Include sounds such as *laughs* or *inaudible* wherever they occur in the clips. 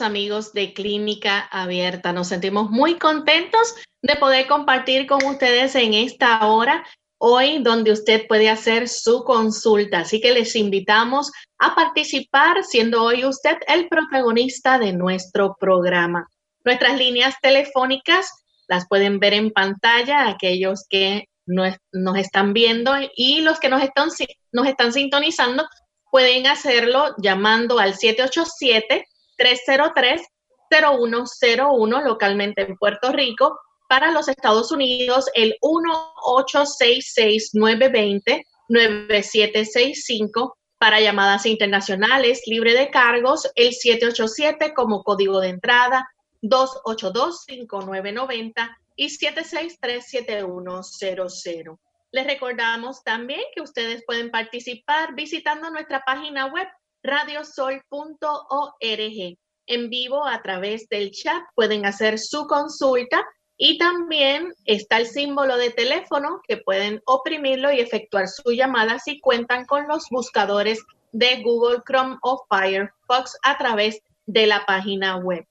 Amigos de Clínica Abierta. Nos sentimos muy contentos de poder compartir con ustedes en esta hora hoy donde usted puede hacer su consulta. Así que les invitamos a participar siendo hoy usted el protagonista de nuestro programa. Nuestras líneas telefónicas las pueden ver en pantalla aquellos que nos, están viendo y los que nos están, nos están sintonizando pueden hacerlo llamando al 787 303-0101 localmente en Puerto Rico. Para los Estados Unidos, el 1-866-920-9765. Para llamadas internacionales libre de cargos, el 787 como código de entrada, 282-5990 y 763-7100. Les recordamos también que ustedes pueden participar visitando nuestra página web radiosol.org. En vivo a través del chat pueden hacer su consulta y también está el símbolo de teléfono que pueden oprimirlo y efectuar su llamada si cuentan con los buscadores de Google Chrome o Firefox a través de la página web.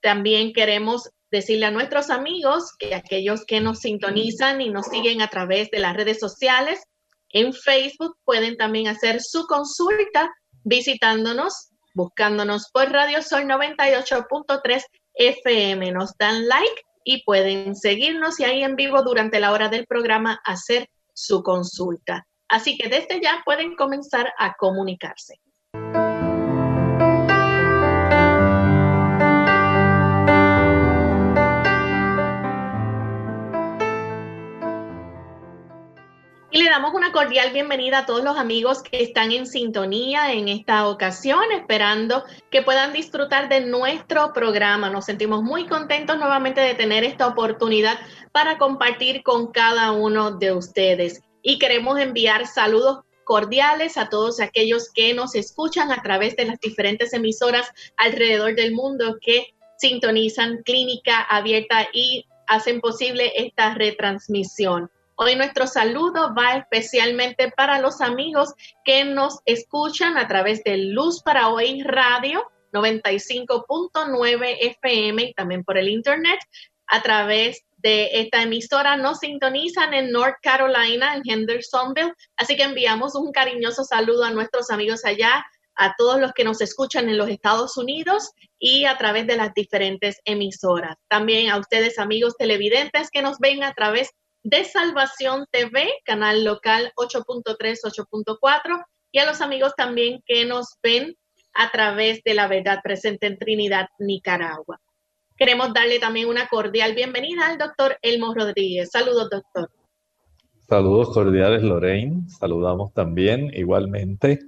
También queremos decirle a nuestros amigos que aquellos que nos sintonizan y nos siguen a través de las redes sociales, en Facebook pueden también hacer su consulta visitándonos, buscándonos por Radio Sol 98.3 FM. Nos dan like y pueden seguirnos y ahí en vivo durante la hora del programa hacer su consulta. Así que desde ya pueden comenzar a comunicarse. Le damos una cordial bienvenida a todos los amigos que están en sintonía en esta ocasión, esperando que puedan disfrutar de nuestro programa. Nos sentimos muy contentos nuevamente de tener esta oportunidad para compartir con cada uno de ustedes. Y queremos enviar saludos cordiales a todos aquellos que nos escuchan a través de las diferentes emisoras alrededor del mundo que sintonizan Clínica Abierta y hacen posible esta retransmisión. Hoy nuestro saludo va especialmente para los amigos que nos escuchan a través de Luz para Hoy Radio 95.9 FM y también por el Internet. A través de esta emisora nos sintonizan en North Carolina, en Hendersonville. Así que enviamos un cariñoso saludo a nuestros amigos allá, a todos los que nos escuchan en los Estados Unidos y a través de las diferentes emisoras. También a ustedes, amigos televidentes, que nos ven a través de Salvación TV, canal local 8.3, 8.4, y a los amigos también que nos ven a través de la verdad presente en Trinidad, Nicaragua. Queremos darle también una cordial bienvenida al doctor Elmo Rodríguez. Saludos, doctor. Saludos cordiales, Lorraine. Saludamos también igualmente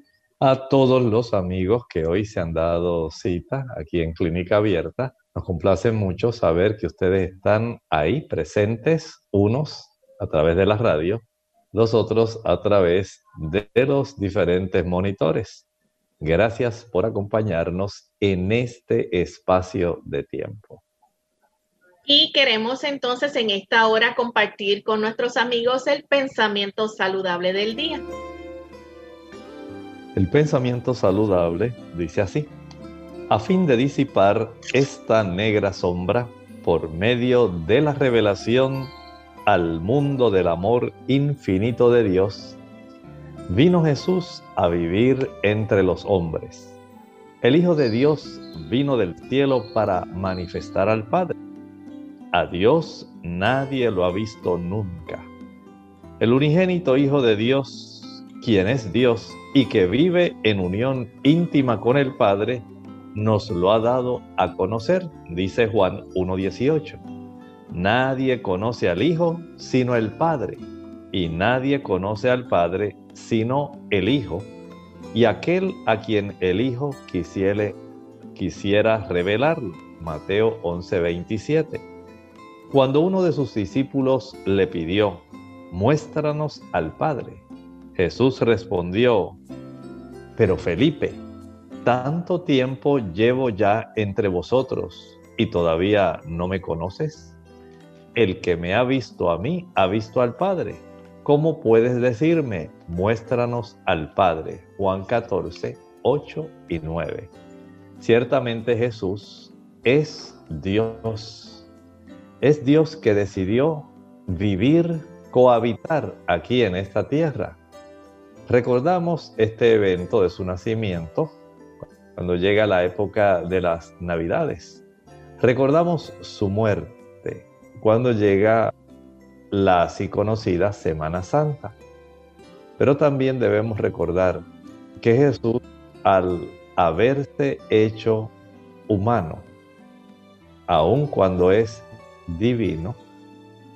a todos los amigos que hoy se han dado cita aquí en Clínica Abierta. Nos complace mucho saber que ustedes están ahí presentes, unos a través de la radio, los otros a través de los diferentes monitores. Gracias por acompañarnos en este espacio de tiempo. Y queremos entonces en esta hora compartir con nuestros amigos el pensamiento saludable del día. El pensamiento saludable dice así, a fin de disipar esta negra sombra por medio de la revelación al mundo del amor infinito de Dios, vino Jesús a vivir entre los hombres. El Hijo de Dios vino del cielo para manifestar al Padre. A Dios nadie lo ha visto nunca. El unigénito Hijo de Dios, quien es Dios y que vive en unión íntima con el Padre, nos lo ha dado a conocer, dice Juan 1.18. Nadie conoce al Hijo sino el Padre, y nadie conoce al Padre sino el Hijo, y aquel a quien el Hijo quisiera, quisiera revelarlo. Mateo 11.27. Cuando uno de sus discípulos le pidió, muéstranos al Padre, Jesús respondió, pero Felipe, tanto tiempo llevo ya entre vosotros y todavía no me conoces. El que me ha visto a mí ha visto al Padre. ¿Cómo puedes decirme, muéstranos al Padre? Juan 14, 8 y 9. Ciertamente Jesús es Dios. Es Dios que decidió vivir, cohabitar aquí en esta tierra. Recordamos este evento de su nacimiento cuando llega la época de las Navidades. Recordamos su muerte cuando llega la así conocida Semana Santa. Pero también debemos recordar que Jesús, al haberse hecho humano, aun cuando es divino,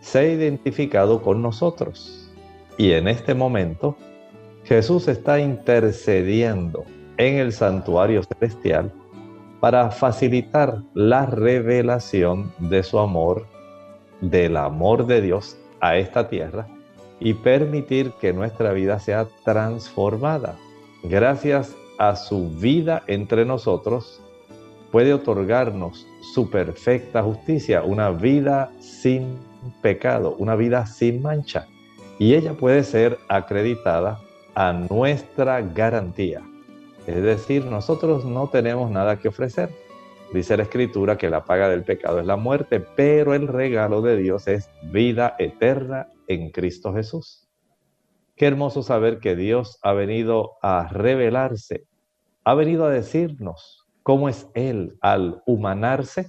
se ha identificado con nosotros. Y en este momento, Jesús está intercediendo en el santuario celestial para facilitar la revelación de su amor, del amor de Dios a esta tierra y permitir que nuestra vida sea transformada. Gracias a su vida entre nosotros, puede otorgarnos su perfecta justicia, una vida sin pecado, una vida sin mancha. Y ella puede ser acreditada a nuestra garantía. Es decir, nosotros no tenemos nada que ofrecer. Dice la escritura que la paga del pecado es la muerte, pero el regalo de Dios es vida eterna en Cristo Jesús. Qué hermoso saber que Dios ha venido a revelarse, ha venido a decirnos cómo es Él al humanarse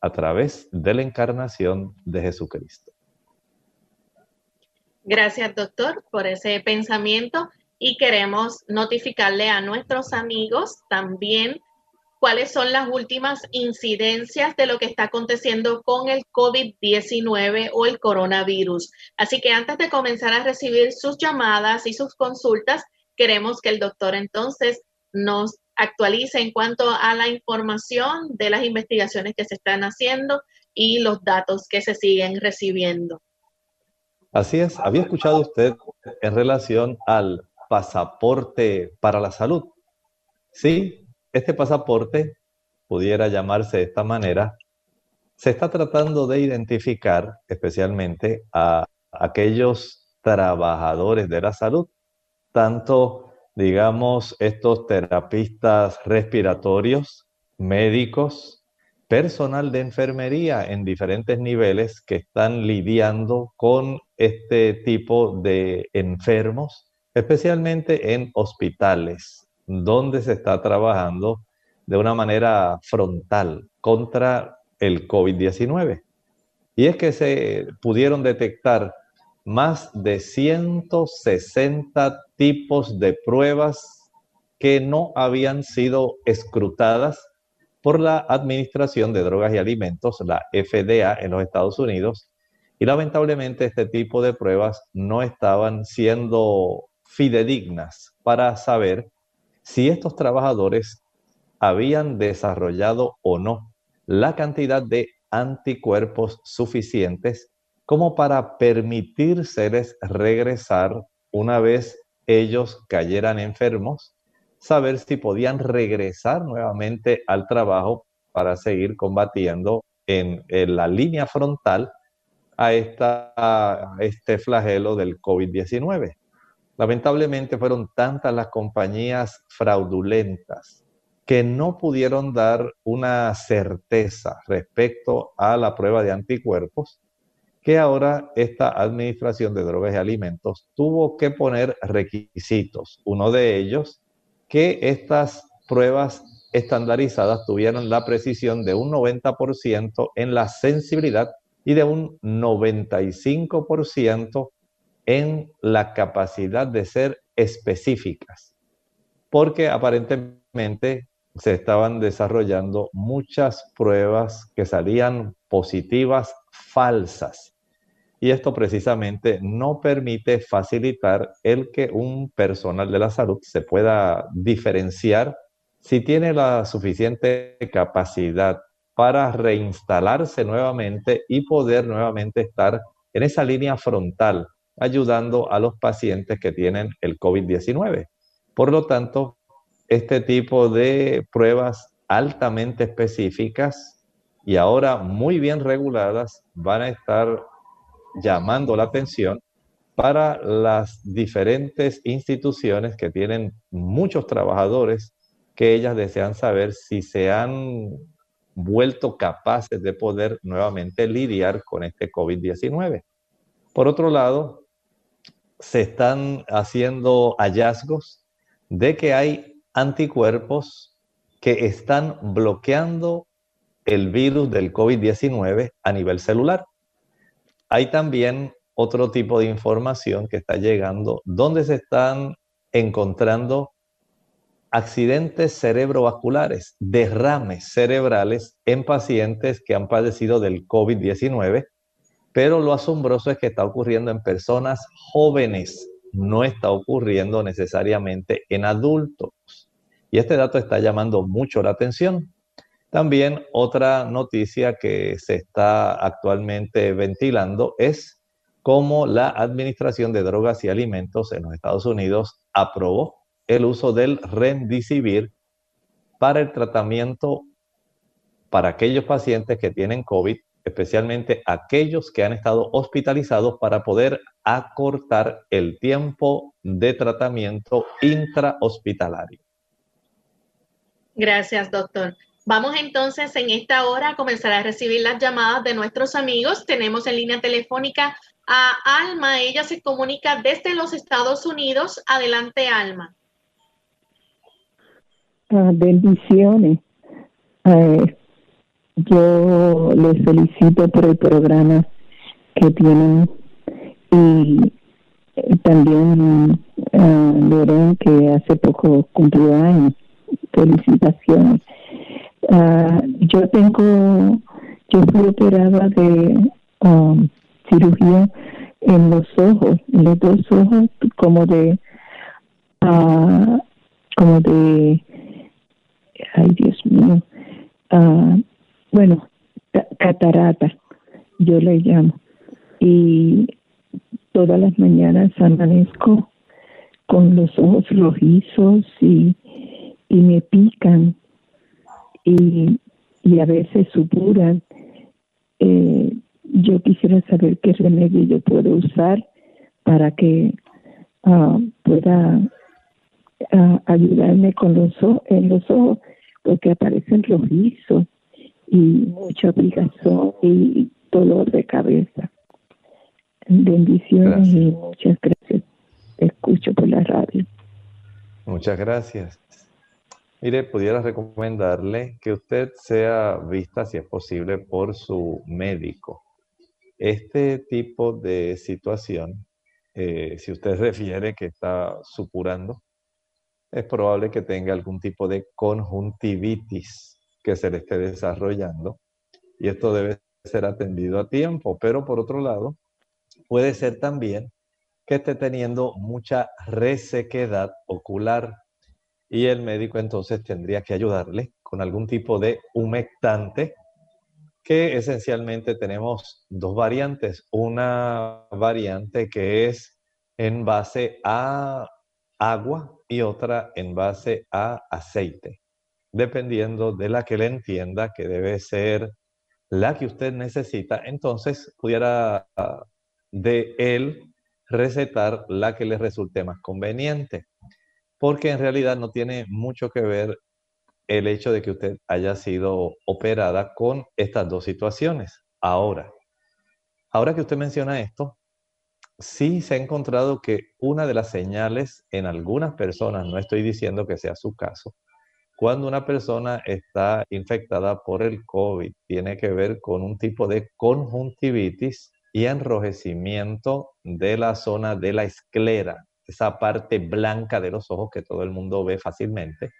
a través de la encarnación de Jesucristo. Gracias, doctor, por ese pensamiento y queremos notificarle a nuestros amigos también cuáles son las últimas incidencias de lo que está aconteciendo con el COVID-19 o el coronavirus. Así que antes de comenzar a recibir sus llamadas y sus consultas, queremos que el doctor entonces nos actualice en cuanto a la información de las investigaciones que se están haciendo y los datos que se siguen recibiendo. Así es, había escuchado usted en relación al pasaporte para la salud. Sí, este pasaporte pudiera llamarse de esta manera. Se está tratando de identificar especialmente a aquellos trabajadores de la salud, tanto, digamos, estos terapistas respiratorios, médicos, personal de enfermería en diferentes niveles que están lidiando con este tipo de enfermos especialmente en hospitales, donde se está trabajando de una manera frontal contra el COVID-19. Y es que se pudieron detectar más de 160 tipos de pruebas que no habían sido escrutadas por la Administración de Drogas y Alimentos, la FDA en los Estados Unidos, y lamentablemente este tipo de pruebas no estaban siendo fidedignas para saber si estos trabajadores habían desarrollado o no la cantidad de anticuerpos suficientes como para permitírseles regresar una vez ellos cayeran enfermos, saber si podían regresar nuevamente al trabajo para seguir combatiendo en, la línea frontal a, esta, a este flagelo del COVID-19. Lamentablemente fueron tantas las compañías fraudulentas que no pudieron dar una certeza respecto a la prueba de anticuerpos, que ahora esta Administración de Drogas y Alimentos tuvo que poner requisitos. Uno de ellos, que estas pruebas estandarizadas tuvieran la precisión de un 90% en la sensibilidad y de un 95% en la capacidad de ser específicas. Porque aparentemente se estaban desarrollando muchas pruebas que salían positivas falsas. Y esto precisamente no permite facilitar el que un personal de la salud se pueda diferenciar si tiene la suficiente capacidad para reinstalarse nuevamente y poder nuevamente estar en esa línea frontal, ayudando a los pacientes que tienen el COVID-19. Por lo tanto, este tipo de pruebas altamente específicas y ahora muy bien reguladas van a estar llamando la atención para las diferentes instituciones que tienen muchos trabajadores que ellas desean saber si se han vuelto capaces de poder nuevamente lidiar con este COVID-19. Por otro lado, se están haciendo hallazgos de que hay anticuerpos que están bloqueando el virus del COVID-19 a nivel celular. Hay también otro tipo de información que está llegando donde se están encontrando accidentes cerebrovasculares, derrames cerebrales en pacientes que han padecido del COVID-19, pero lo asombroso es que está ocurriendo en personas jóvenes, no está ocurriendo necesariamente en adultos. Y este dato está llamando mucho la atención. También otra noticia que se está actualmente ventilando es cómo la Administración de Drogas y Alimentos en los Estados Unidos aprobó el uso del remdesivir para el tratamiento para aquellos pacientes que tienen COVID, especialmente aquellos que han estado hospitalizados para poder acortar el tiempo de tratamiento intrahospitalario. Gracias, doctor. Vamos entonces en esta hora a comenzar a recibir las llamadas de nuestros amigos. Tenemos en línea telefónica a Alma. Ella se comunica desde los Estados Unidos. Adelante, Alma. Ah, bendiciones. Eh, yo les felicito por el programa que tienen y eh, también uh, que hace poco cumplió años felicitaciones. Uh, yo tengo, yo fui operada de um, cirugía en los ojos, en los dos ojos, como de, uh, como de, ay Dios mío, uh, bueno, catarata, yo le llamo. Y todas las mañanas amanezco con los ojos rojizos y y me pican y, a veces supuran. Eh, yo quisiera saber qué remedio yo puedo usar para que ah, pueda ah, ayudarme con los en los ojos porque aparecen rojizos y mucha picazón y dolor de cabeza. Bendiciones y muchas gracias. Escucho por la radio. Muchas gracias. Mire, pudiera recomendarle que usted sea vista, si es posible, por su médico. Este tipo de situación, eh, si usted *laughs* refiere que está supurando, es probable que tenga algún tipo de conjuntivitis que se le esté desarrollando y esto debe ser atendido a tiempo. Pero por otro lado, puede ser también que esté teniendo mucha resequedad ocular y el médico entonces tendría que ayudarle con algún tipo de humectante que esencialmente tenemos dos variantes. Una variante que es en base a agua y otra en base a aceite, dependiendo de la que le entienda que debe ser la que usted necesita, entonces pudiera de él recetar la que le resulte más conveniente, porque en realidad no tiene mucho que ver el hecho de que usted haya sido operada con estas dos situaciones. Ahora, ahora que usted menciona esto, sí se ha encontrado que una de las señales en algunas personas, no estoy diciendo que sea su caso, cuando una persona está infectada por el COVID, tiene que ver con un tipo de conjuntivitis y enrojecimiento de la zona de la esclera, esa parte blanca de los ojos que todo el mundo ve fácilmente.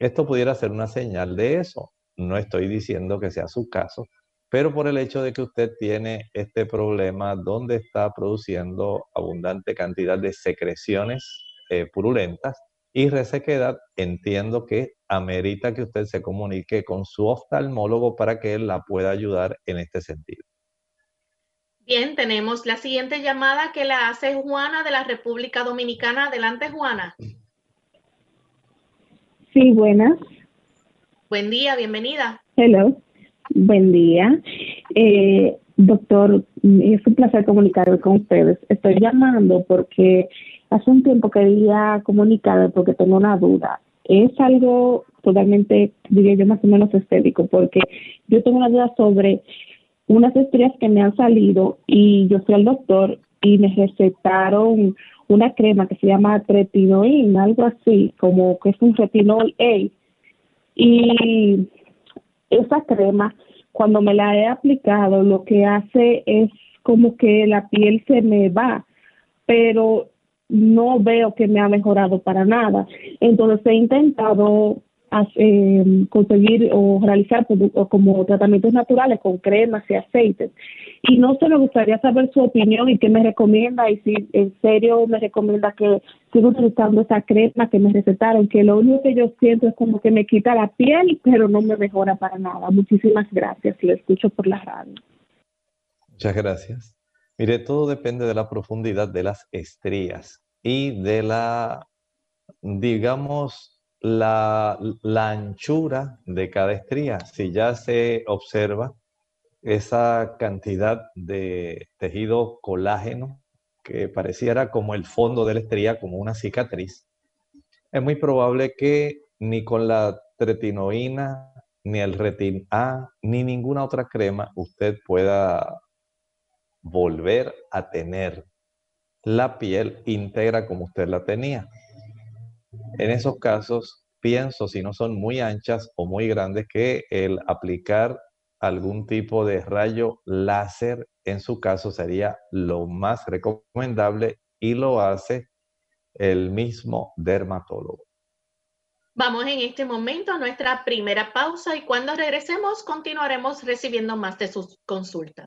Esto pudiera ser una señal de eso. No estoy diciendo que sea su caso, pero por el hecho de que usted tiene este problema donde está produciendo abundante cantidad de secreciones eh, purulentas, y resequedad, entiendo que amerita que usted se comunique con su oftalmólogo para que él la pueda ayudar en este sentido. Bien, tenemos la siguiente llamada que la hace Juana de la República Dominicana. Adelante, Juana. Sí, buenas. Buen día, bienvenida. Hello, buen día. Eh, doctor, es un placer comunicarme con ustedes. Estoy llamando porque Hace un tiempo quería comunicarme porque tengo una duda. Es algo totalmente, diría yo, más o menos estético, porque yo tengo una duda sobre unas estrías que me han salido y yo fui al doctor y me recetaron una crema que se llama tretinoína, algo así, como que es un retinol A. Y esa crema, cuando me la he aplicado, lo que hace es como que la piel se me va, pero no veo que me ha mejorado para nada. Entonces he intentado eh, conseguir o realizar como tratamientos naturales con cremas y aceites. Y no se me gustaría saber su opinión y qué me recomienda y si en serio me recomienda que siga utilizando esa crema que me recetaron, que lo único que yo siento es como que me quita la piel, pero no me mejora para nada. Muchísimas gracias, lo escucho por la radio. Muchas gracias. Mire, todo depende de la profundidad de las estrías y de la, digamos, la, anchura de cada estría. Si ya se observa esa cantidad de tejido colágeno que pareciera como el fondo de la estría, como una cicatriz, es muy probable que ni con la tretinoína, ni el retin A, ni ninguna otra crema usted pueda volver a tener la piel íntegra como usted la tenía. En esos casos, pienso, si no son muy anchas o muy grandes, que el aplicar algún tipo de rayo láser en su caso sería lo más recomendable y lo hace el mismo dermatólogo. Vamos en este momento a nuestra primera pausa y cuando regresemos continuaremos recibiendo más de sus consultas.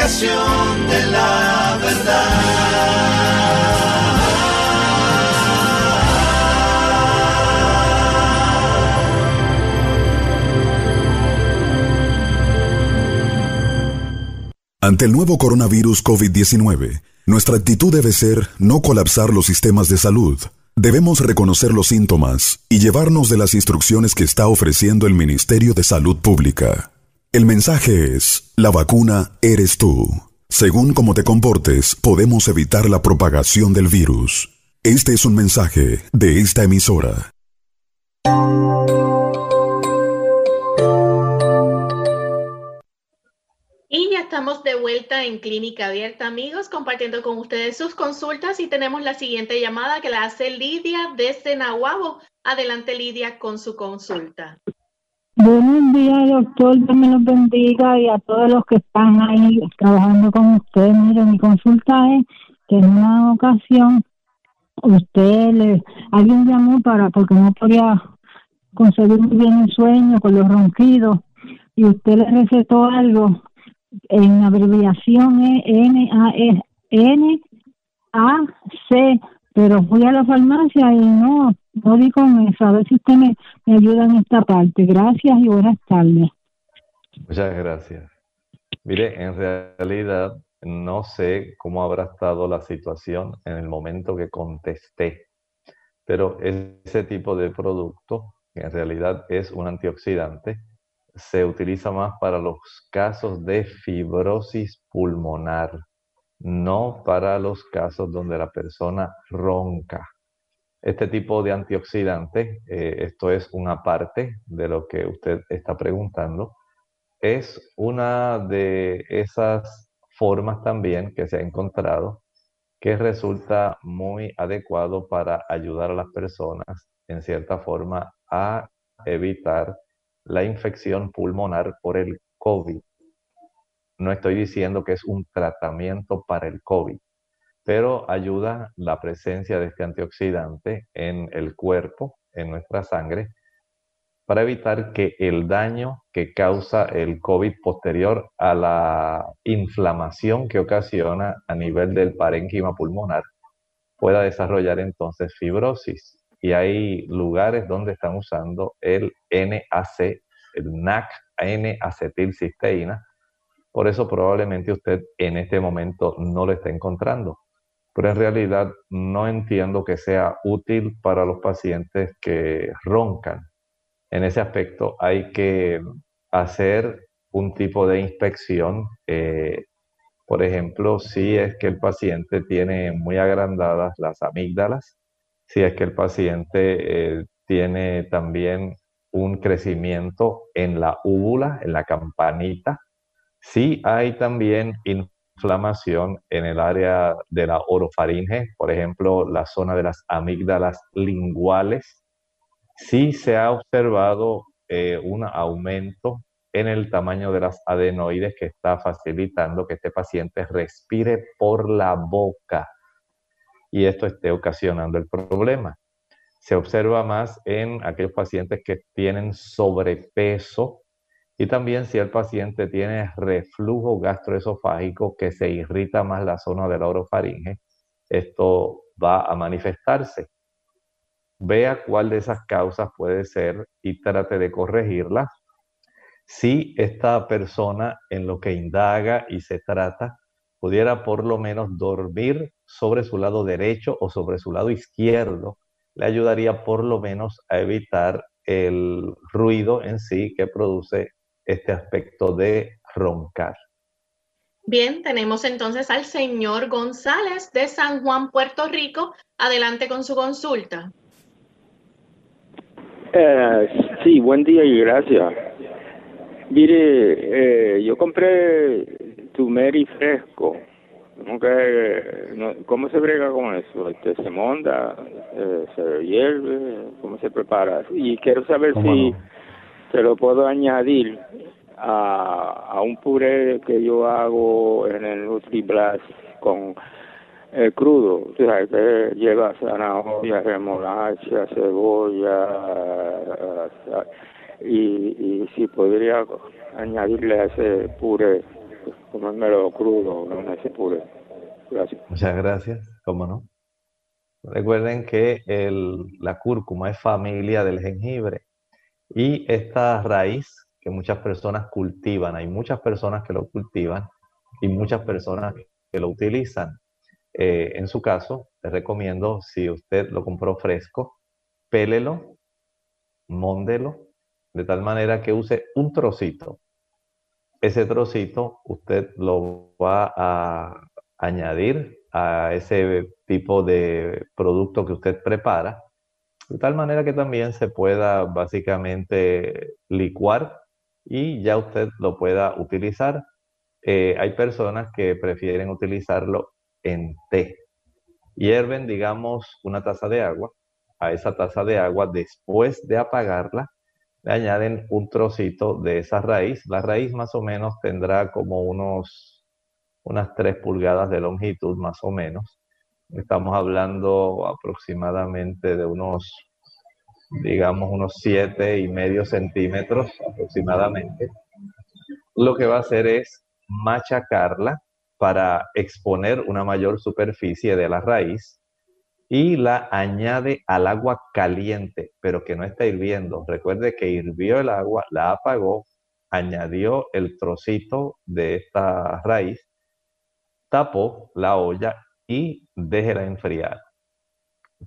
explicación de la verdad. Ante el nuevo coronavirus COVID-19, nuestra actitud debe ser no colapsar los sistemas de salud. Debemos reconocer los síntomas y llevarnos de las instrucciones que está ofreciendo el Ministerio de Salud Pública. El mensaje es, la vacuna eres tú. Según cómo te comportes, podemos evitar la propagación del virus. Este es un mensaje de esta emisora. Y ya estamos de vuelta en Clínica Abierta, amigos, compartiendo con ustedes sus consultas y tenemos la siguiente llamada que la hace Lidia desde Nahuabo. Adelante, Lidia, con su consulta. Buenos días, doctor. Dios me los bendiga y a todos los que están ahí trabajando con usted. Mire, mi consulta es que en una ocasión usted le, alguien llamó para porque no podía conseguir muy bien el sueño con los ronquidos y usted le recetó algo en abreviación es N A e, N A C, pero fui a la farmacia y no no di con eso. A ver si usted me, me ayuda en esta parte. Gracias y buenas tardes. Muchas gracias. Mire, en realidad no sé cómo habrá estado la situación en el momento que contesté, pero ese tipo de producto en realidad es un antioxidante se utiliza más para los casos de fibrosis pulmonar, no para los casos donde la persona ronca. Este tipo de antioxidante, eh, esto es una parte de lo que usted está preguntando, es una de esas formas también que se ha encontrado que resulta muy adecuado para ayudar a las personas en cierta forma a evitar la infección pulmonar por el COVID. No estoy diciendo que es un tratamiento para el COVID, pero ayuda la presencia de este antioxidante en el cuerpo, en nuestra sangre, para evitar que el daño que causa el COVID posterior a la inflamación que ocasiona a nivel del parénquima pulmonar pueda desarrollar entonces fibrosis y hay lugares donde están usando el NAC, el NAC, N-acetilcisteína. Por eso probablemente usted en este momento no lo está encontrando. Pero en realidad no entiendo que sea útil para los pacientes que roncan. En ese aspecto hay que hacer un tipo de inspección. Eh, por ejemplo, si es que el paciente tiene muy agrandadas las amígdalas, si es que el paciente eh, tiene también un crecimiento en la úvula, en la campanita, si hay también inflamación en el área de la orofaringe, por ejemplo, la zona de las amígdalas linguales, si se ha observado eh, un aumento en el tamaño de las adenoides que está facilitando que este paciente respire por la boca y esto esté ocasionando el problema. Se observa más en aquellos pacientes que tienen sobrepeso y también si el paciente tiene reflujo gastroesofágico que se irrita más la zona de la orofaringe, esto va a manifestarse. Vea cuál de esas causas puede ser y trate de corregirlas. Si esta persona en lo que indaga y se trata pudiera por lo menos dormir sobre su lado derecho o sobre su lado izquierdo, le ayudaría por lo menos a evitar el ruido en sí que produce este aspecto de roncar. Bien, tenemos entonces al señor González de San Juan, Puerto Rico. Adelante con su consulta. Eh, sí, buen día y gracias. Mire, eh, yo compré Tumeri fresco. ¿Cómo se brega con eso? Este, ¿Se monda? Eh, ¿Se hierve? ¿Cómo se prepara? Y quiero saber si se lo puedo añadir a, a un puré que yo hago en el NutriBlast con el crudo, o lleva zanahoria, remolacha, cebolla, y, y si podría añadirle a ese puré comérmelo crudo, no ese puré. Muchas gracias, cómo no. Recuerden que el, la cúrcuma es familia del jengibre y esta raíz que muchas personas cultivan, hay muchas personas que lo cultivan y muchas personas que lo utilizan. Eh, en su caso, les recomiendo, si usted lo compró fresco, pélelo, móndelo, de tal manera que use un trocito. Ese trocito usted lo va a añadir a ese tipo de producto que usted prepara, de tal manera que también se pueda básicamente licuar y ya usted lo pueda utilizar. Eh, hay personas que prefieren utilizarlo en té. Hierven, digamos, una taza de agua. A esa taza de agua, después de apagarla, le añaden un trocito de esa raíz. La raíz más o menos tendrá como unos, unas 3 pulgadas de longitud, más o menos. Estamos hablando aproximadamente de unos, digamos, unos 7 y medio centímetros aproximadamente. Lo que va a hacer es machacarla para exponer una mayor superficie de la raíz y la añade al agua caliente, pero que no está hirviendo. Recuerde que hirvió el agua, la apagó, añadió el trocito de esta raíz, tapó la olla y déjela enfriar.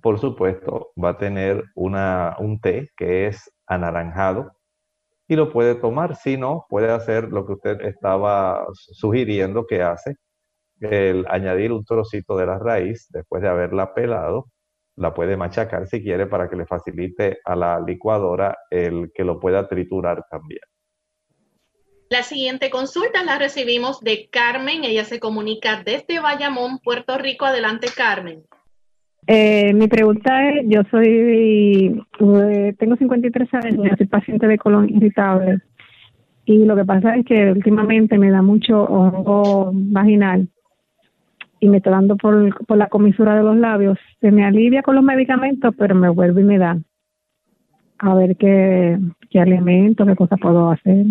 Por supuesto, va a tener una, un té que es anaranjado y lo puede tomar. Si no, puede hacer lo que usted estaba sugiriendo que hace, el añadir un trocito de la raíz después de haberla pelado, la puede machacar si quiere para que le facilite a la licuadora el que lo pueda triturar también. La siguiente consulta la recibimos de Carmen. Ella se comunica desde Bayamón, Puerto Rico. Adelante, Carmen. Eh, mi pregunta es, yo soy, eh, tengo 53 años, soy paciente de colon irritable y lo que pasa es que últimamente me da mucho hongo vaginal y me está dando por, por la comisura de los labios. Se me alivia con los medicamentos, pero me vuelve y me da. A ver qué, qué alimento, qué cosa puedo hacer.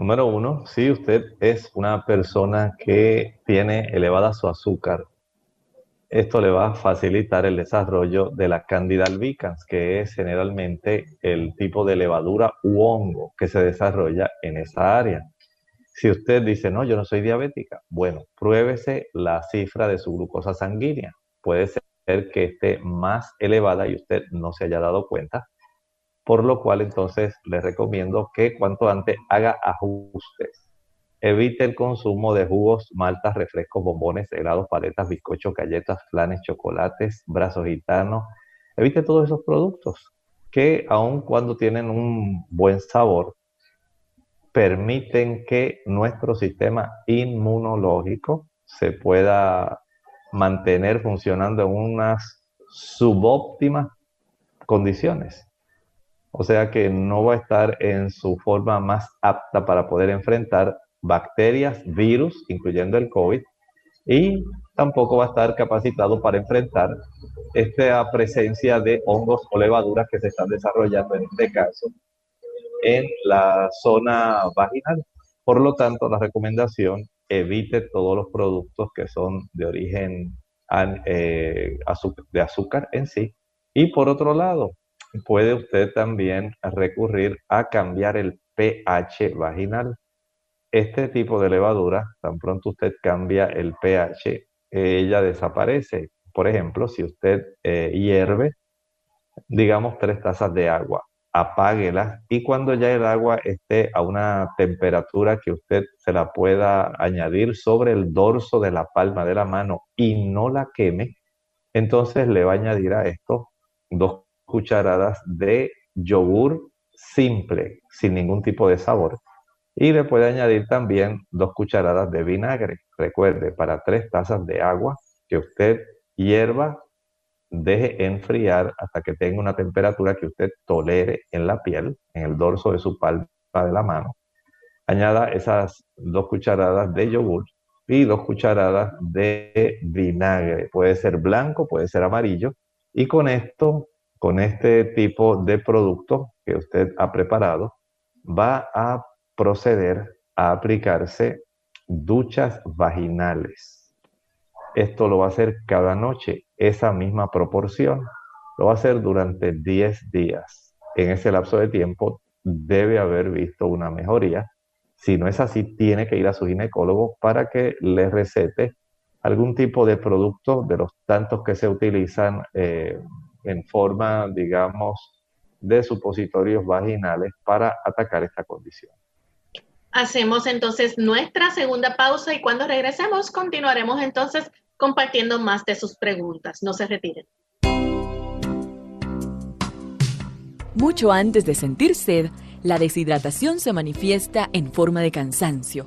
Número uno, si usted es una persona que tiene elevada su azúcar, esto le va a facilitar el desarrollo de la Candida albicans, que es generalmente el tipo de levadura u hongo que se desarrolla en esa área. Si usted dice, no, yo no soy diabética, bueno, pruébese la cifra de su glucosa sanguínea. Puede ser que esté más elevada y usted no se haya dado cuenta, por lo cual entonces le recomiendo que cuanto antes haga ajustes. Evite el consumo de jugos, maltas, refrescos, bombones, helados, paletas, bizcochos, galletas, flanes, chocolates, brazos gitanos. Evite todos esos productos que aun cuando tienen un buen sabor, permiten que nuestro sistema inmunológico se pueda mantener funcionando en unas subóptimas condiciones. O sea que no va a estar en su forma más apta para poder enfrentar bacterias, virus, incluyendo el COVID, y tampoco va a estar capacitado para enfrentar esta presencia de hongos o levaduras que se están desarrollando en este caso en la zona vaginal. Por lo tanto, la recomendación, evite todos los productos que son de origen eh, de azúcar en sí. Y por otro lado, puede usted también recurrir a cambiar el pH vaginal. Este tipo de levadura, tan pronto usted cambia el pH, ella desaparece. Por ejemplo, si usted eh, hierve, digamos, tres tazas de agua apáguela y cuando ya el agua esté a una temperatura que usted se la pueda añadir sobre el dorso de la palma de la mano y no la queme, entonces le va a añadir a esto dos cucharadas de yogur simple, sin ningún tipo de sabor. Y le puede añadir también dos cucharadas de vinagre. Recuerde, para tres tazas de agua que usted hierva deje enfriar hasta que tenga una temperatura que usted tolere en la piel, en el dorso de su palma de la mano. Añada esas dos cucharadas de yogur y dos cucharadas de vinagre. Puede ser blanco, puede ser amarillo. Y con esto, con este tipo de producto que usted ha preparado, va a proceder a aplicarse duchas vaginales. Esto lo va a hacer cada noche, esa misma proporción. Lo va a hacer durante 10 días. En ese lapso de tiempo debe haber visto una mejoría. Si no es así, tiene que ir a su ginecólogo para que le recete algún tipo de producto de los tantos que se utilizan eh, en forma, digamos, de supositorios vaginales para atacar esta condición. Hacemos entonces nuestra segunda pausa y cuando regresemos continuaremos entonces compartiendo más de sus preguntas. No se retiren. Mucho antes de sentir sed, la deshidratación se manifiesta en forma de cansancio.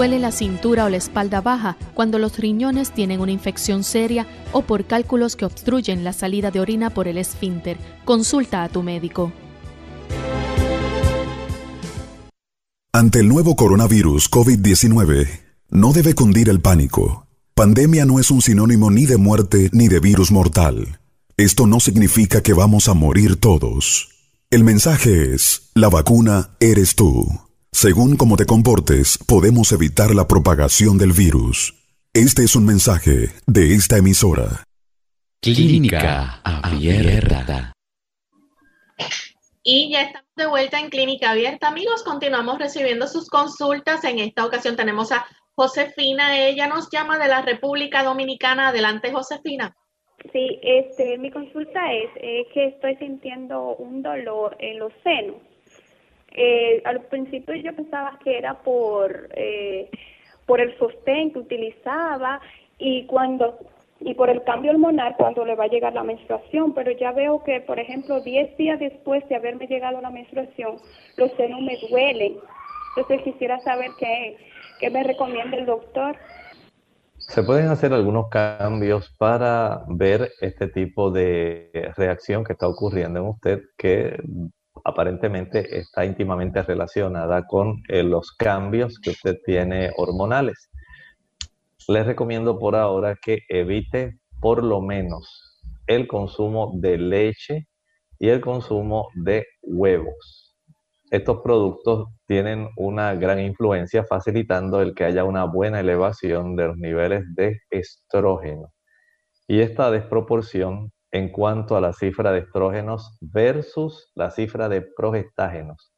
Duele la cintura o la espalda baja cuando los riñones tienen una infección seria o por cálculos que obstruyen la salida de orina por el esfínter. Consulta a tu médico. Ante el nuevo coronavirus COVID-19, no debe cundir el pánico. Pandemia no es un sinónimo ni de muerte ni de virus mortal. Esto no significa que vamos a morir todos. El mensaje es, la vacuna eres tú. Según cómo te comportes, podemos evitar la propagación del virus. Este es un mensaje de esta emisora. Clínica Abierta. Y ya estamos de vuelta en Clínica Abierta, amigos. Continuamos recibiendo sus consultas. En esta ocasión tenemos a Josefina. Ella nos llama de la República Dominicana. Adelante, Josefina. Sí, este, mi consulta es que estoy sintiendo un dolor en los senos eh, al principio yo pensaba que era por, eh, por el sostén que utilizaba y cuando y por el cambio hormonal cuando le va a llegar la menstruación, pero ya veo que, por ejemplo, 10 días después de haberme llegado la menstruación, los senos me duelen. Entonces quisiera saber qué, qué me recomienda el doctor. Se pueden hacer algunos cambios para ver este tipo de reacción que está ocurriendo en usted, que aparentemente está íntimamente relacionada con eh, los cambios que usted tiene hormonales. Les recomiendo por ahora que evite por lo menos el consumo de leche y el consumo de huevos. Estos productos tienen una gran influencia facilitando el que haya una buena elevación de los niveles de estrógeno. Y esta desproporción en cuanto a la cifra de estrógenos versus la cifra de progestágenos.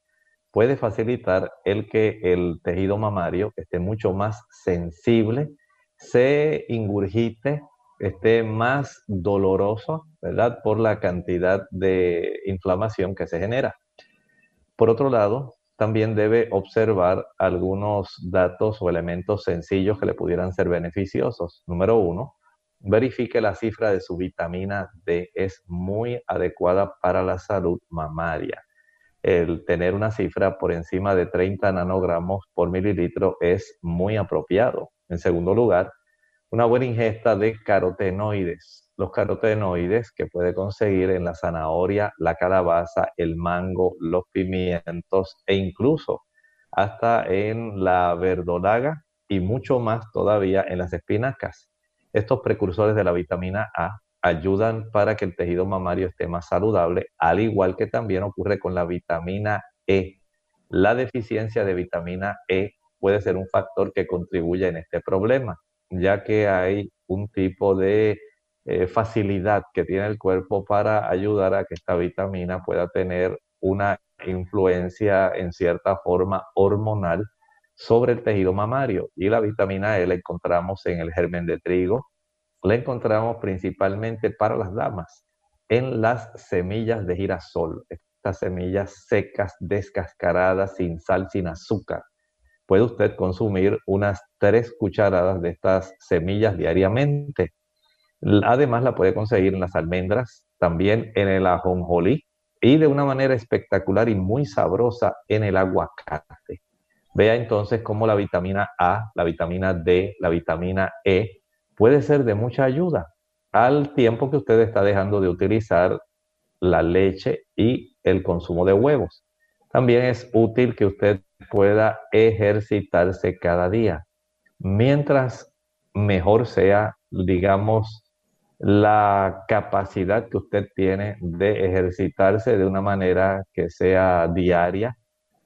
Puede facilitar el que el tejido mamario esté mucho más sensible, se ingurgite, esté más doloroso, ¿verdad? Por la cantidad de inflamación que se genera. Por otro lado, también debe observar algunos datos o elementos sencillos que le pudieran ser beneficiosos. Número uno, verifique la cifra de su vitamina D. Es muy adecuada para la salud mamaria. El tener una cifra por encima de 30 nanogramos por mililitro es muy apropiado. En segundo lugar, una buena ingesta de carotenoides. Los carotenoides que puede conseguir en la zanahoria, la calabaza, el mango, los pimientos e incluso hasta en la verdolaga y mucho más todavía en las espinacas. Estos precursores de la vitamina A ayudan para que el tejido mamario esté más saludable, al igual que también ocurre con la vitamina E. La deficiencia de vitamina E puede ser un factor que contribuye en este problema, ya que hay un tipo de eh, facilidad que tiene el cuerpo para ayudar a que esta vitamina pueda tener una influencia en cierta forma hormonal sobre el tejido mamario. Y la vitamina E la encontramos en el germen de trigo, la encontramos principalmente para las damas en las semillas de girasol, estas semillas secas, descascaradas, sin sal, sin azúcar. Puede usted consumir unas tres cucharadas de estas semillas diariamente. Además, la puede conseguir en las almendras, también en el ajonjolí y de una manera espectacular y muy sabrosa en el aguacate. Vea entonces cómo la vitamina A, la vitamina D, la vitamina E puede ser de mucha ayuda al tiempo que usted está dejando de utilizar la leche y el consumo de huevos. También es útil que usted pueda ejercitarse cada día. Mientras mejor sea, digamos, la capacidad que usted tiene de ejercitarse de una manera que sea diaria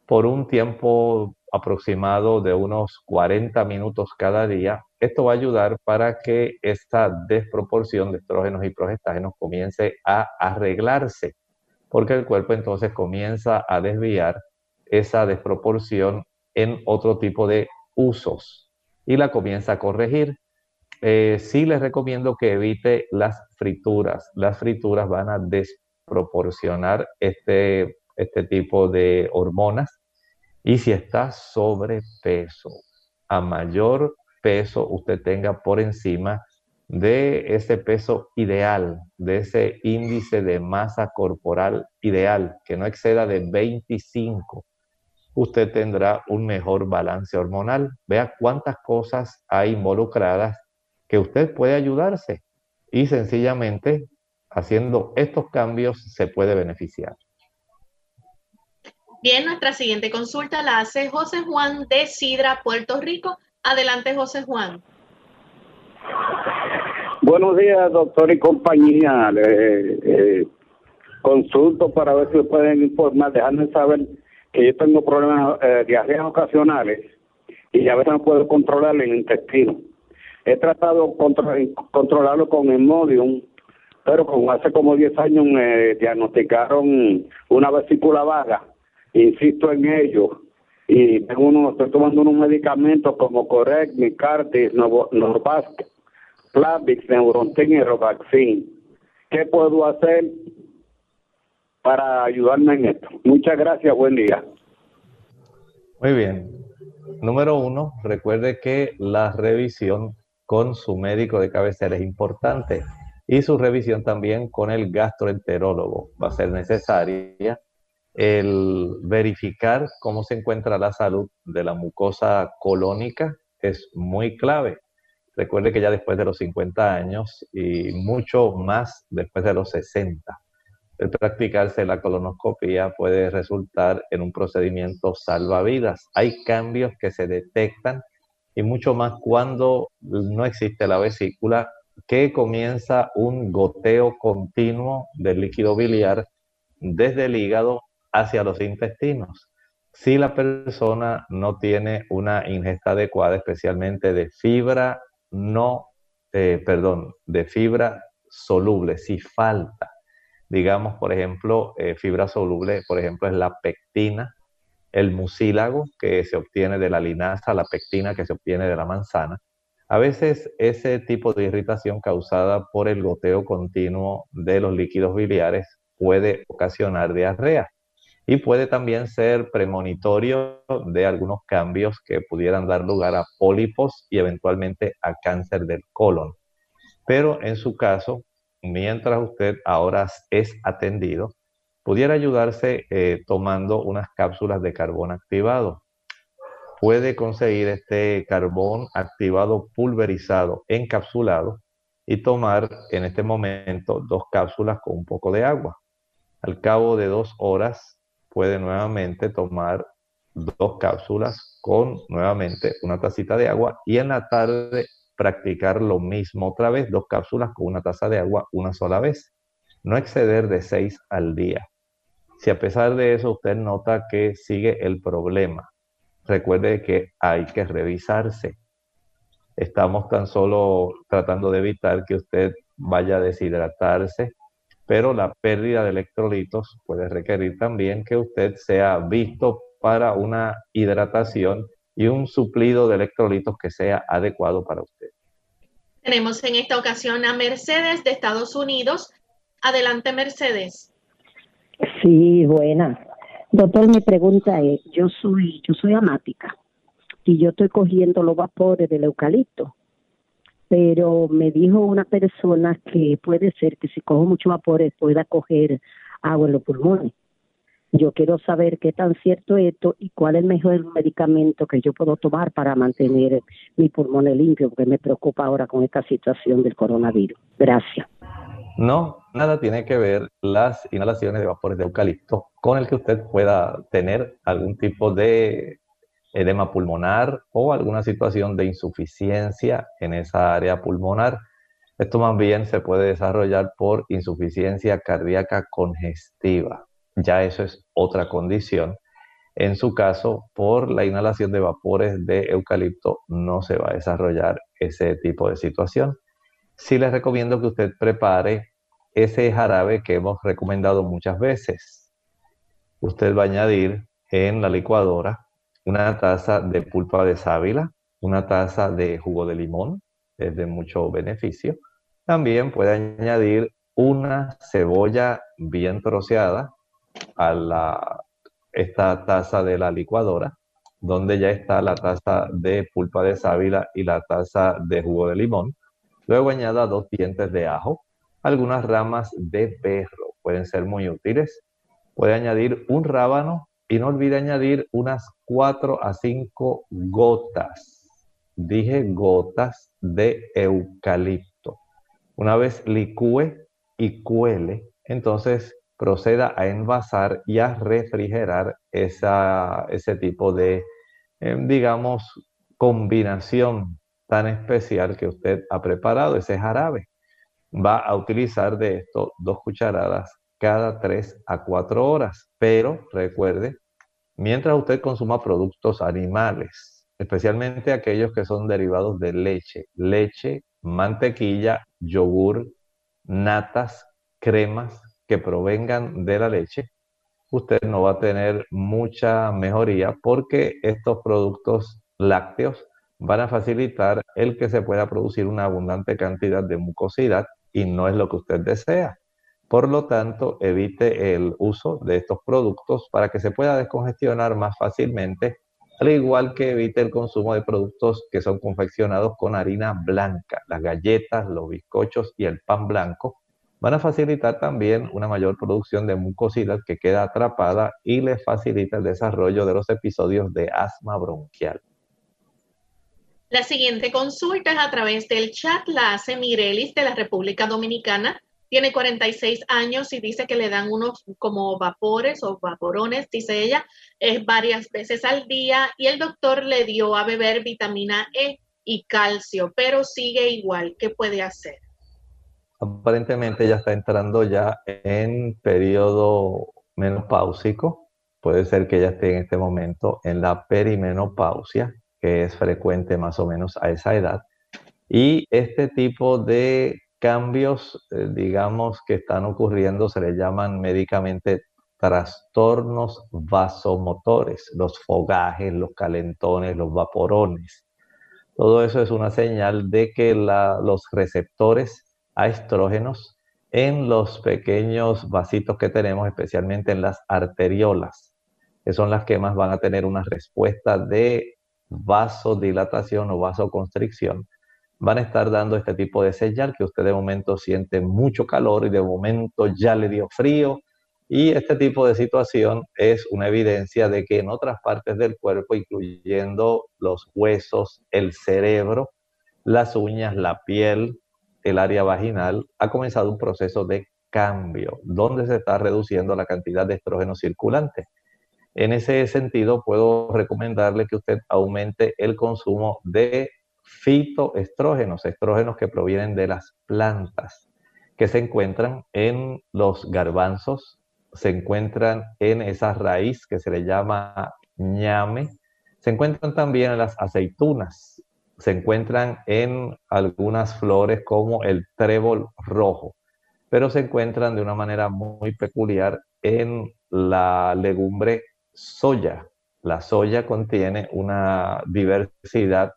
por un tiempo aproximado de unos 40 minutos cada día. Esto va a ayudar para que esta desproporción de estrógenos y progestágenos comience a arreglarse, porque el cuerpo entonces comienza a desviar esa desproporción en otro tipo de usos y la comienza a corregir. Eh, sí les recomiendo que evite las frituras. Las frituras van a desproporcionar este, este tipo de hormonas. Y si está sobrepeso, a mayor peso usted tenga por encima de ese peso ideal, de ese índice de masa corporal ideal, que no exceda de 25, usted tendrá un mejor balance hormonal. Vea cuántas cosas hay involucradas que usted puede ayudarse y sencillamente haciendo estos cambios se puede beneficiar. Bien, nuestra siguiente consulta la hace José Juan de Sidra, Puerto Rico. Adelante, José Juan. Buenos días, doctor y compañía. Eh, consulto para ver si me pueden informar, dejarme saber que yo tengo problemas eh, diarreas ocasionales y a veces no puedo controlar el intestino. He tratado de controlarlo con Imodium, pero como hace como 10 años me diagnosticaron una vesícula vaga. Insisto en ello. Y tengo uno, estoy tomando unos medicamentos como Correct, Micartis, Norvasc, Plavix, Neurontin y Robaxin. ¿Qué puedo hacer para ayudarme en esto? Muchas gracias, buen día. Muy bien. Número uno, recuerde que la revisión con su médico de cabecera es importante y su revisión también con el gastroenterólogo va a ser necesaria. El verificar cómo se encuentra la salud de la mucosa colónica es muy clave. Recuerde que ya después de los 50 años y mucho más después de los 60, el practicarse la colonoscopia puede resultar en un procedimiento salvavidas. Hay cambios que se detectan y mucho más cuando no existe la vesícula, que comienza un goteo continuo del líquido biliar desde el hígado hacia los intestinos. Si la persona no tiene una ingesta adecuada, especialmente de fibra no, eh, perdón, de fibra soluble, si falta, digamos, por ejemplo, eh, fibra soluble, por ejemplo, es la pectina, el mucílago que se obtiene de la linaza, la pectina que se obtiene de la manzana. A veces ese tipo de irritación causada por el goteo continuo de los líquidos biliares puede ocasionar diarrea y puede también ser premonitorio de algunos cambios que pudieran dar lugar a pólipos y eventualmente a cáncer del colon. Pero en su caso, mientras usted ahora es atendido, pudiera ayudarse eh, tomando unas cápsulas de carbón activado. Puede conseguir este carbón activado pulverizado, encapsulado, y tomar en este momento dos cápsulas con un poco de agua. Al cabo de dos horas puede nuevamente tomar dos cápsulas con nuevamente una tacita de agua y en la tarde practicar lo mismo otra vez, dos cápsulas con una taza de agua una sola vez. No exceder de seis al día. Si a pesar de eso usted nota que sigue el problema, recuerde que hay que revisarse. Estamos tan solo tratando de evitar que usted vaya a deshidratarse, pero la pérdida de electrolitos puede requerir también que usted sea visto para una hidratación y un suplido de electrolitos que sea adecuado para usted. Tenemos en esta ocasión a Mercedes de Estados Unidos. Adelante, Mercedes. Sí, buena. Doctor, mi pregunta es, yo soy, yo soy amática y yo estoy cogiendo los vapores del eucalipto, pero me dijo una persona que puede ser que si cojo muchos vapores pueda coger agua en los pulmones. Yo quiero saber qué tan cierto es esto y cuál es el mejor medicamento que yo puedo tomar para mantener mi pulmón limpio, porque me preocupa ahora con esta situación del coronavirus. Gracias. No, nada tiene que ver las inhalaciones de vapores de eucalipto con el que usted pueda tener algún tipo de edema pulmonar o alguna situación de insuficiencia en esa área pulmonar. Esto más bien se puede desarrollar por insuficiencia cardíaca congestiva. Ya eso es otra condición. En su caso, por la inhalación de vapores de eucalipto no se va a desarrollar ese tipo de situación. Sí les recomiendo que usted prepare ese jarabe que hemos recomendado muchas veces. Usted va a añadir en la licuadora una taza de pulpa de sábila, una taza de jugo de limón, es de mucho beneficio. También puede añadir una cebolla bien troceada a la, esta taza de la licuadora, donde ya está la taza de pulpa de sábila y la taza de jugo de limón. Luego añada dos dientes de ajo, algunas ramas de berro, pueden ser muy útiles. Puede añadir un rábano y no olvide añadir unas 4 a 5 gotas, dije gotas de eucalipto. Una vez licúe y cuele, entonces proceda a envasar y a refrigerar esa, ese tipo de, em, digamos, combinación tan especial que usted ha preparado, ese jarabe. Va a utilizar de esto dos cucharadas cada 3 a 4 horas. Pero recuerde, mientras usted consuma productos animales, especialmente aquellos que son derivados de leche, leche, mantequilla, yogur, natas, cremas que provengan de la leche, usted no va a tener mucha mejoría porque estos productos lácteos van a facilitar el que se pueda producir una abundante cantidad de mucosidad y no es lo que usted desea. Por lo tanto, evite el uso de estos productos para que se pueda descongestionar más fácilmente, al igual que evite el consumo de productos que son confeccionados con harina blanca. Las galletas, los bizcochos y el pan blanco van a facilitar también una mayor producción de mucosidad que queda atrapada y le facilita el desarrollo de los episodios de asma bronquial. La siguiente consulta es a través del chat, la hace Mirelis de la República Dominicana tiene 46 años y dice que le dan unos como vapores o vaporones, dice ella, es varias veces al día y el doctor le dio a beber vitamina E y calcio, pero sigue igual. ¿Qué puede hacer? Aparentemente ya está entrando ya en periodo menopáusico. Puede ser que ella esté en este momento en la perimenopausia, que es frecuente más o menos a esa edad. Y este tipo de cambios, eh, digamos, que están ocurriendo se le llaman médicamente trastornos vasomotores, los fogajes, los calentones, los vaporones. Todo eso es una señal de que los receptores a estrógenos en los pequeños vasitos que tenemos, especialmente en las arteriolas, que son las que más van a tener una respuesta de vasodilatación o vasoconstricción, van a estar dando este tipo de señal que usted de momento siente mucho calor y de momento ya le dio frío. Y este tipo de situación es una evidencia de que en otras partes del cuerpo, incluyendo los huesos, el cerebro, las uñas, la piel, el área vaginal, ha comenzado un proceso de cambio, donde se está reduciendo la cantidad de estrógeno circulante. En ese sentido, puedo recomendarle que usted aumente el consumo de fitoestrógenos, estrógenos que provienen de las plantas, que se encuentran en los garbanzos, se encuentran en esa raíz que se le llama ñame, se encuentran también en las aceitunas, se encuentran en algunas flores como el trébol rojo, pero se encuentran de una manera muy peculiar en la legumbre soya. La soya contiene una diversidad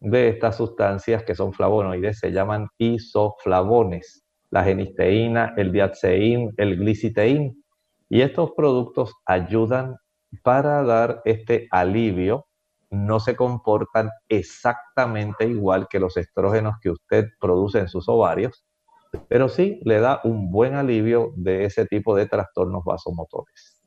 de estas sustancias que son flavonoides se llaman isoflavones, la genisteína, el diatseín, el gliciteín. Y estos productos ayudan para dar este alivio. No se comportan exactamente igual que los estrógenos que usted produce en sus ovarios, pero sí le da un buen alivio de ese tipo de trastornos vasomotores.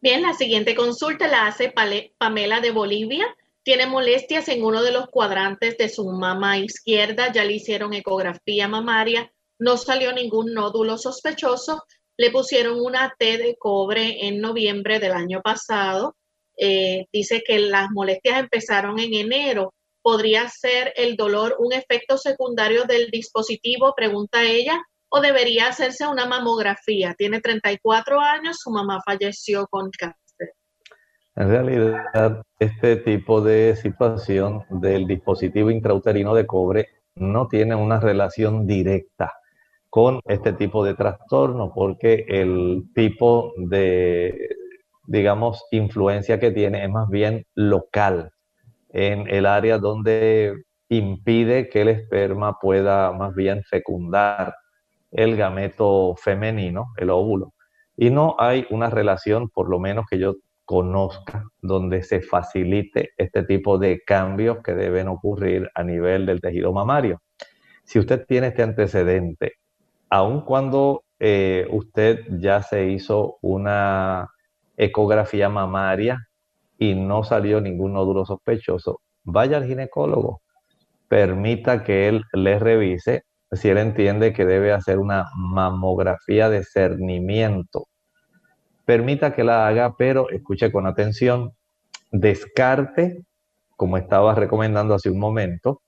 Bien, la siguiente consulta la hace Pamela de Bolivia. Tiene molestias en uno de los cuadrantes de su mama izquierda, ya le hicieron ecografía mamaria, no salió ningún nódulo sospechoso. Le pusieron una T de cobre en noviembre del año pasado. Eh, dice que las molestias empezaron en enero. ¿Podría ser el dolor un efecto secundario del dispositivo? Pregunta ella. ¿O debería hacerse una mamografía? Tiene 34 años, su mamá falleció con cáncer. En realidad, este tipo de situación del dispositivo intrauterino de cobre no tiene una relación directa con este tipo de trastorno, porque el tipo de, digamos, influencia que tiene es más bien local, en el área donde impide que el esperma pueda más bien fecundar el gameto femenino, el óvulo. Y no hay una relación, por lo menos que yo conozca, donde se facilite este tipo de cambios que deben ocurrir a nivel del tejido mamario. Si usted tiene este antecedente aun cuando eh, usted ya se hizo una ecografía mamaria y no salió ningún nódulo sospechoso, vaya al ginecólogo, permita que él le revise si él entiende que debe hacer una mamografía de cernimiento. Permita que la haga, pero escuche con atención, descarte, como estaba recomendando hace un momento,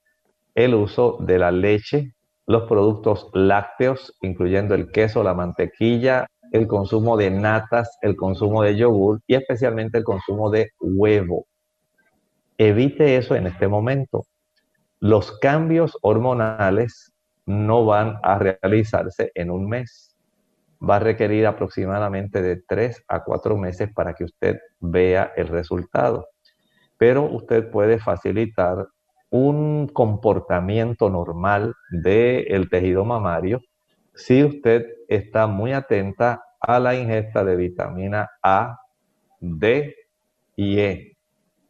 el uso de la leche los productos lácteos, incluyendo el queso, la mantequilla, el consumo de natas, el consumo de yogur y especialmente el consumo de huevo. Evite eso en este momento. Los cambios hormonales no van a realizarse en un mes. Va a requerir aproximadamente de tres a cuatro meses para que usted vea el resultado. Pero usted puede facilitar un comportamiento normal del tejido mamario si usted está muy atenta a la ingesta de vitamina A, D y E.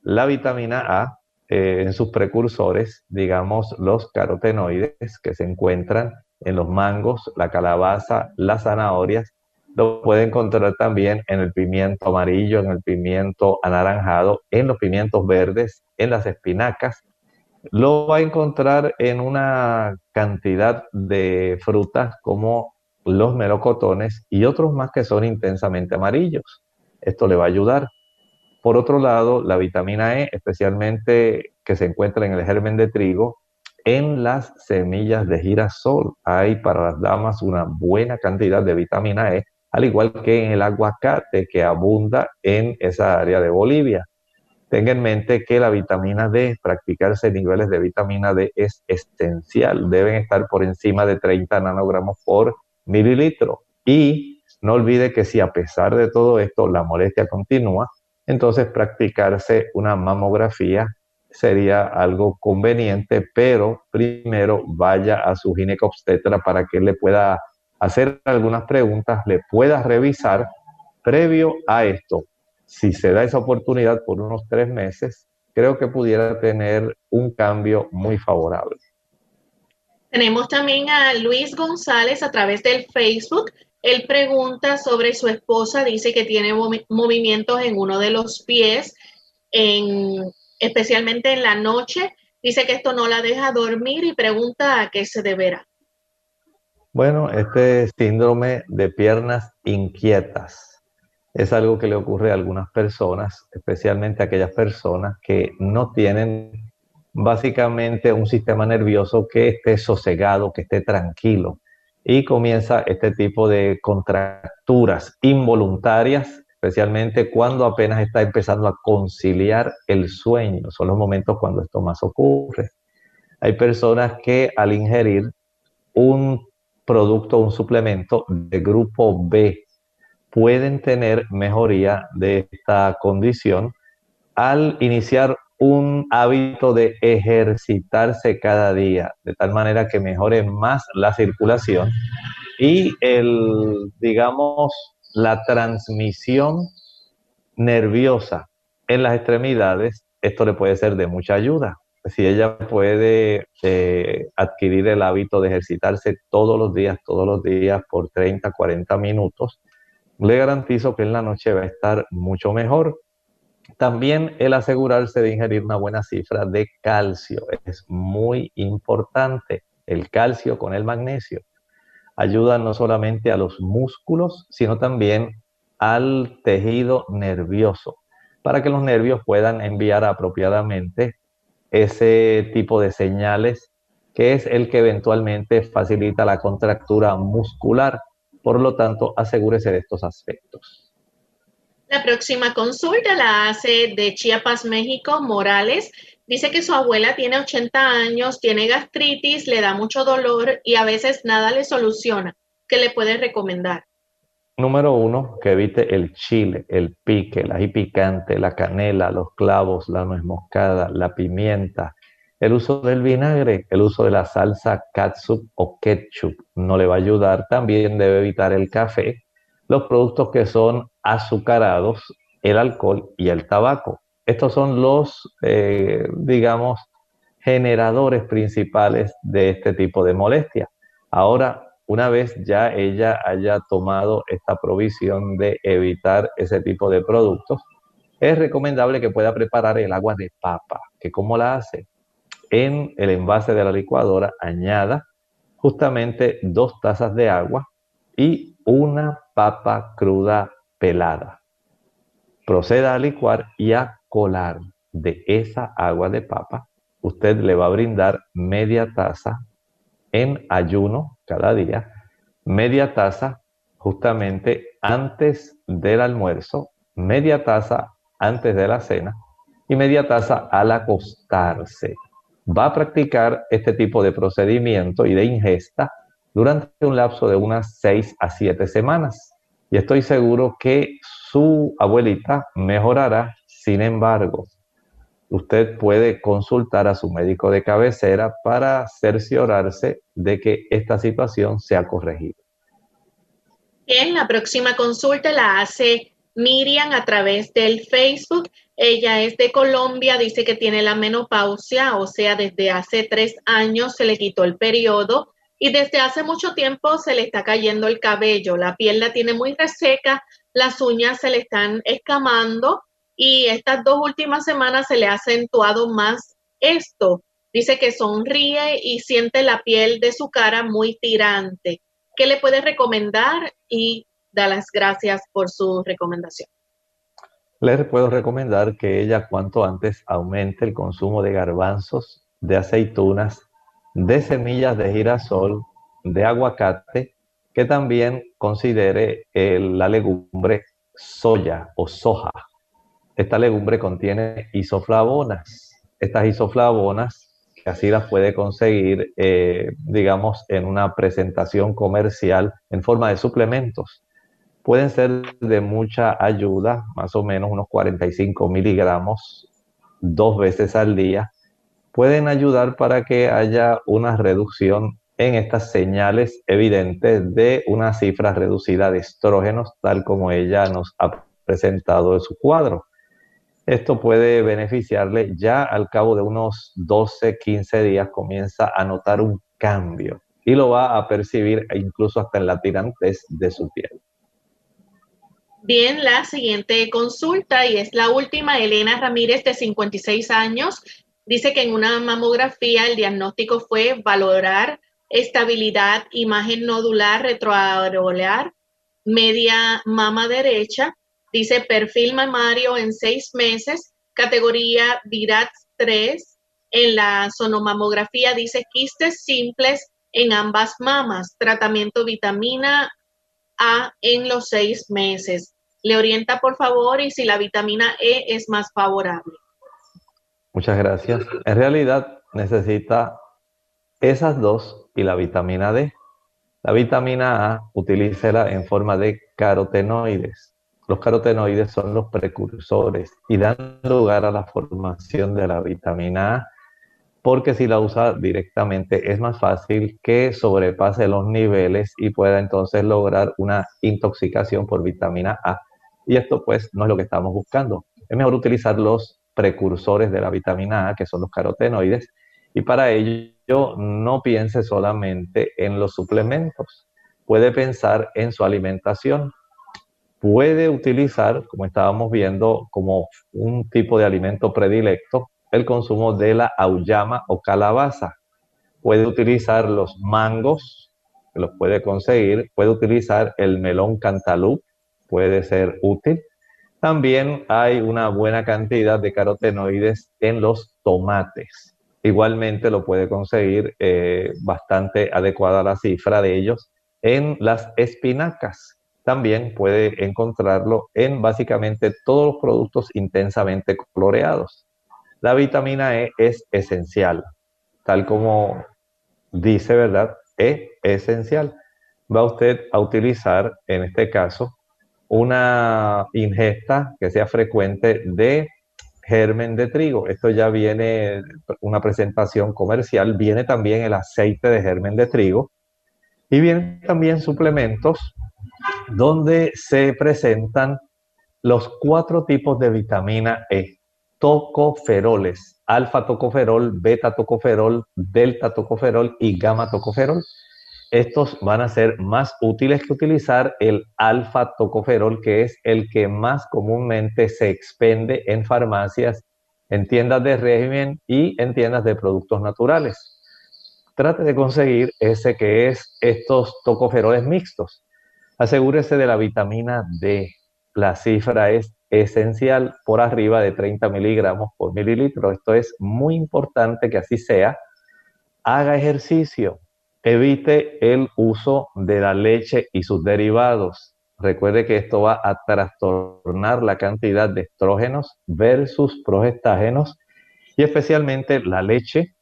La vitamina A eh, en sus precursores, digamos los carotenoides que se encuentran en los mangos, la calabaza, las zanahorias, lo puede encontrar también en el pimiento amarillo, en el pimiento anaranjado, en los pimientos verdes, en las espinacas lo va a encontrar en una cantidad de frutas como los melocotones y otros más que son intensamente amarillos. Esto le va a ayudar. Por otro lado, la vitamina E, especialmente que se encuentra en el germen de trigo, en las semillas de girasol. Hay para las damas una buena cantidad de vitamina E, al igual que en el aguacate que abunda en esa área de Bolivia. Tenga en mente que la vitamina D, practicarse niveles de vitamina D es esencial. Deben estar por encima de 30 nanogramos por mililitro. Y no olvide que si a pesar de todo esto la molestia continúa, entonces practicarse una mamografía sería algo conveniente, pero primero vaya a su ginecobstetra para que le pueda hacer algunas preguntas, le pueda revisar previo a esto si se da esa oportunidad por unos tres meses, creo que pudiera tener un cambio muy favorable. Tenemos también a Luis González a través del Facebook. Él pregunta sobre su esposa, dice que tiene movimientos en uno de los pies, especialmente en la noche. Dice que esto no la deja dormir y pregunta a qué se deberá. Bueno, este síndrome de piernas inquietas es algo que le ocurre a algunas personas, especialmente a aquellas personas que no tienen básicamente un sistema nervioso que esté sosegado, que esté tranquilo. Y comienza este tipo de contracturas involuntarias, especialmente cuando apenas está empezando a conciliar el sueño. Son los momentos cuando esto más ocurre. Hay personas que al ingerir un producto, un suplemento de grupo B, pueden tener mejoría de esta condición al iniciar un hábito de ejercitarse cada día, de tal manera que mejore más la circulación y el, digamos, la transmisión nerviosa en las extremidades, esto le puede ser de mucha ayuda. Si ella puede eh, adquirir el hábito de ejercitarse todos los días, todos los días por 30, 40 minutos, le garantizo que en la noche va a estar mucho mejor. También el asegurarse de ingerir una buena cifra de calcio es muy importante. El calcio con el magnesio. Ayuda no solamente a los músculos, sino también al tejido nervioso, para que los nervios puedan enviar apropiadamente ese tipo de señales que es el que eventualmente facilita la contractura muscular. Por lo tanto, asegúrese de estos aspectos. La próxima consulta la hace de Chiapas, México, Morales. Dice que su abuela tiene 80 años, tiene gastritis, le da mucho dolor y a veces nada le soluciona. ¿Qué le puede recomendar? Número uno, que evite el chile, el pique, el ají picante, la canela, los clavos, la nuez moscada, la pimienta, el uso del vinagre, el uso de la salsa katsup o ketchup no le va a ayudar. También debe evitar el café, los productos que son azucarados, el alcohol y el tabaco. Estos son los, eh, digamos, generadores principales de este tipo de molestia. Ahora, una vez ya ella haya tomado esta provisión de evitar ese tipo de productos, es recomendable que pueda preparar el agua de papa, que cómo la hace. En el envase de la licuadora añada justamente dos tazas de agua y una papa cruda pelada. Proceda a licuar y a colar de esa agua de papa. Usted le va a brindar media taza en ayuno cada día, media taza justamente antes del almuerzo, media taza antes de la cena y media taza al acostarse. Va a practicar este tipo de procedimiento y de ingesta durante un lapso de unas 6 a 7 semanas. Y estoy seguro que su abuelita mejorará. Sin embargo, usted puede consultar a su médico de cabecera para cerciorarse de que esta situación sea corregida. Bien, la próxima consulta la hace Miriam a través del Facebook. Ella es de Colombia, dice que tiene la menopausia, o sea, desde hace tres años se le quitó el periodo y desde hace mucho tiempo se le está cayendo el cabello, la piel la tiene muy reseca, las uñas se le están escamando y estas dos últimas semanas se le ha acentuado más esto. Dice que sonríe y siente la piel de su cara muy tirante. ¿Qué le puede recomendar? Y da las gracias por su recomendación. Le puedo recomendar que ella cuanto antes aumente el consumo de garbanzos, de aceitunas, de semillas de girasol, de aguacate, que también considere la legumbre soya o soja. Esta legumbre contiene isoflavonas. Estas isoflavonas, que así las puede conseguir, eh, digamos, en una presentación comercial en forma de suplementos, pueden ser de mucha ayuda, más o menos unos 45 miligramos dos veces al día. Pueden ayudar para que haya una reducción en estas señales evidentes de una cifra reducida de estrógenos, tal como ella nos ha presentado en su cuadro. Esto puede beneficiarle ya al cabo de unos 12, 15 días comienza a notar un cambio y lo va a percibir incluso hasta en la tirantez de su piel. Bien, la siguiente consulta y es la última, Elena Ramírez de 56 años, dice que en una mamografía el diagnóstico fue valorar estabilidad, imagen nodular retroareolar, media mama derecha, Dice perfil mamario en seis meses, categoría VIRAT 3. En la sonomamografía dice quistes simples en ambas mamas, tratamiento vitamina A en los seis meses. Le orienta por favor y si la vitamina E es más favorable. Muchas gracias. En realidad necesita esas dos y la vitamina D. La vitamina A utilícela en forma de carotenoides. Los carotenoides son los precursores y dan lugar a la formación de la vitamina A, porque si la usa directamente es más fácil que sobrepase los niveles y pueda entonces lograr una intoxicación por vitamina A. Y esto pues no es lo que estamos buscando. Es mejor utilizar los precursores de la vitamina A, que son los carotenoides, y para ello no piense solamente en los suplementos, puede pensar en su alimentación puede utilizar, como estábamos viendo, como un tipo de alimento predilecto, el consumo de la auyama o calabaza. Puede utilizar los mangos, los puede conseguir, puede utilizar el melón cantalú, puede ser útil. También hay una buena cantidad de carotenoides en los tomates. Igualmente lo puede conseguir eh, bastante adecuada la cifra de ellos en las espinacas. También puede encontrarlo en básicamente todos los productos intensamente coloreados. La vitamina E es esencial, tal como dice, ¿verdad? Es esencial. Va usted a utilizar, en este caso, una ingesta que sea frecuente de germen de trigo. Esto ya viene una presentación comercial, viene también el aceite de germen de trigo y vienen también suplementos donde se presentan los cuatro tipos de vitamina E, tocoferoles, alfa tocoferol, beta tocoferol, delta tocoferol y gamma tocoferol estos van a ser más útiles que utilizar el alfa tocoferol, que es el que más comúnmente se expende en farmacias, en tiendas de régimen y en tiendas de productos naturales. Trate de conseguir ese que es estos tocoferoles mixtos. Asegúrese de la vitamina D. La cifra es esencial por arriba de 30 miligramos por mililitro. Esto es muy importante que así sea. Haga ejercicio, Evite el uso de la leche y sus derivados. Recuerde que esto va a trastornar la cantidad de estrógenos versus progestágenos y especialmente la leche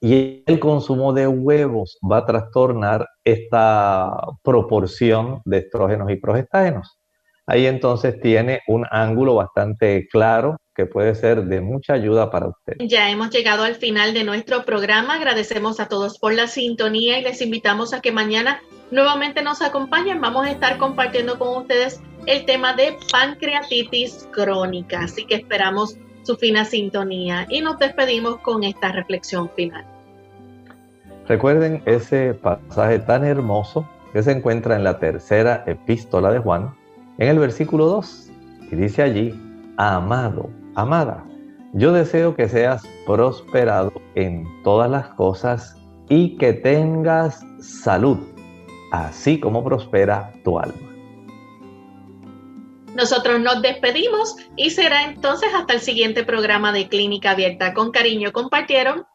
y el consumo de huevos va a trastornar esta proporción de estrógenos y progestágenos. Ahí entonces tiene un ángulo bastante claro que puede ser de mucha ayuda para usted. Ya hemos llegado al final de nuestro programa. Agradecemos a todos por la sintonía y les invitamos a que mañana nuevamente nos acompañen. Vamos a estar compartiendo con ustedes el tema de pancreatitis crónica. Así que esperamos su fina sintonía y nos despedimos con esta reflexión final. Recuerden ese pasaje tan hermoso que se encuentra en la tercera epístola de Juan, en el versículo 2, y dice allí, amado, Amada, yo deseo que seas prosperado en todas las cosas y que tengas salud, así como prospera tu alma. Nosotros nos despedimos y será entonces hasta el siguiente programa de Clínica Abierta. Con cariño compartieron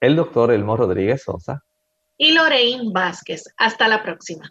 el doctor Elmo Rodríguez Sosa y Lorraine Vázquez. Hasta la próxima.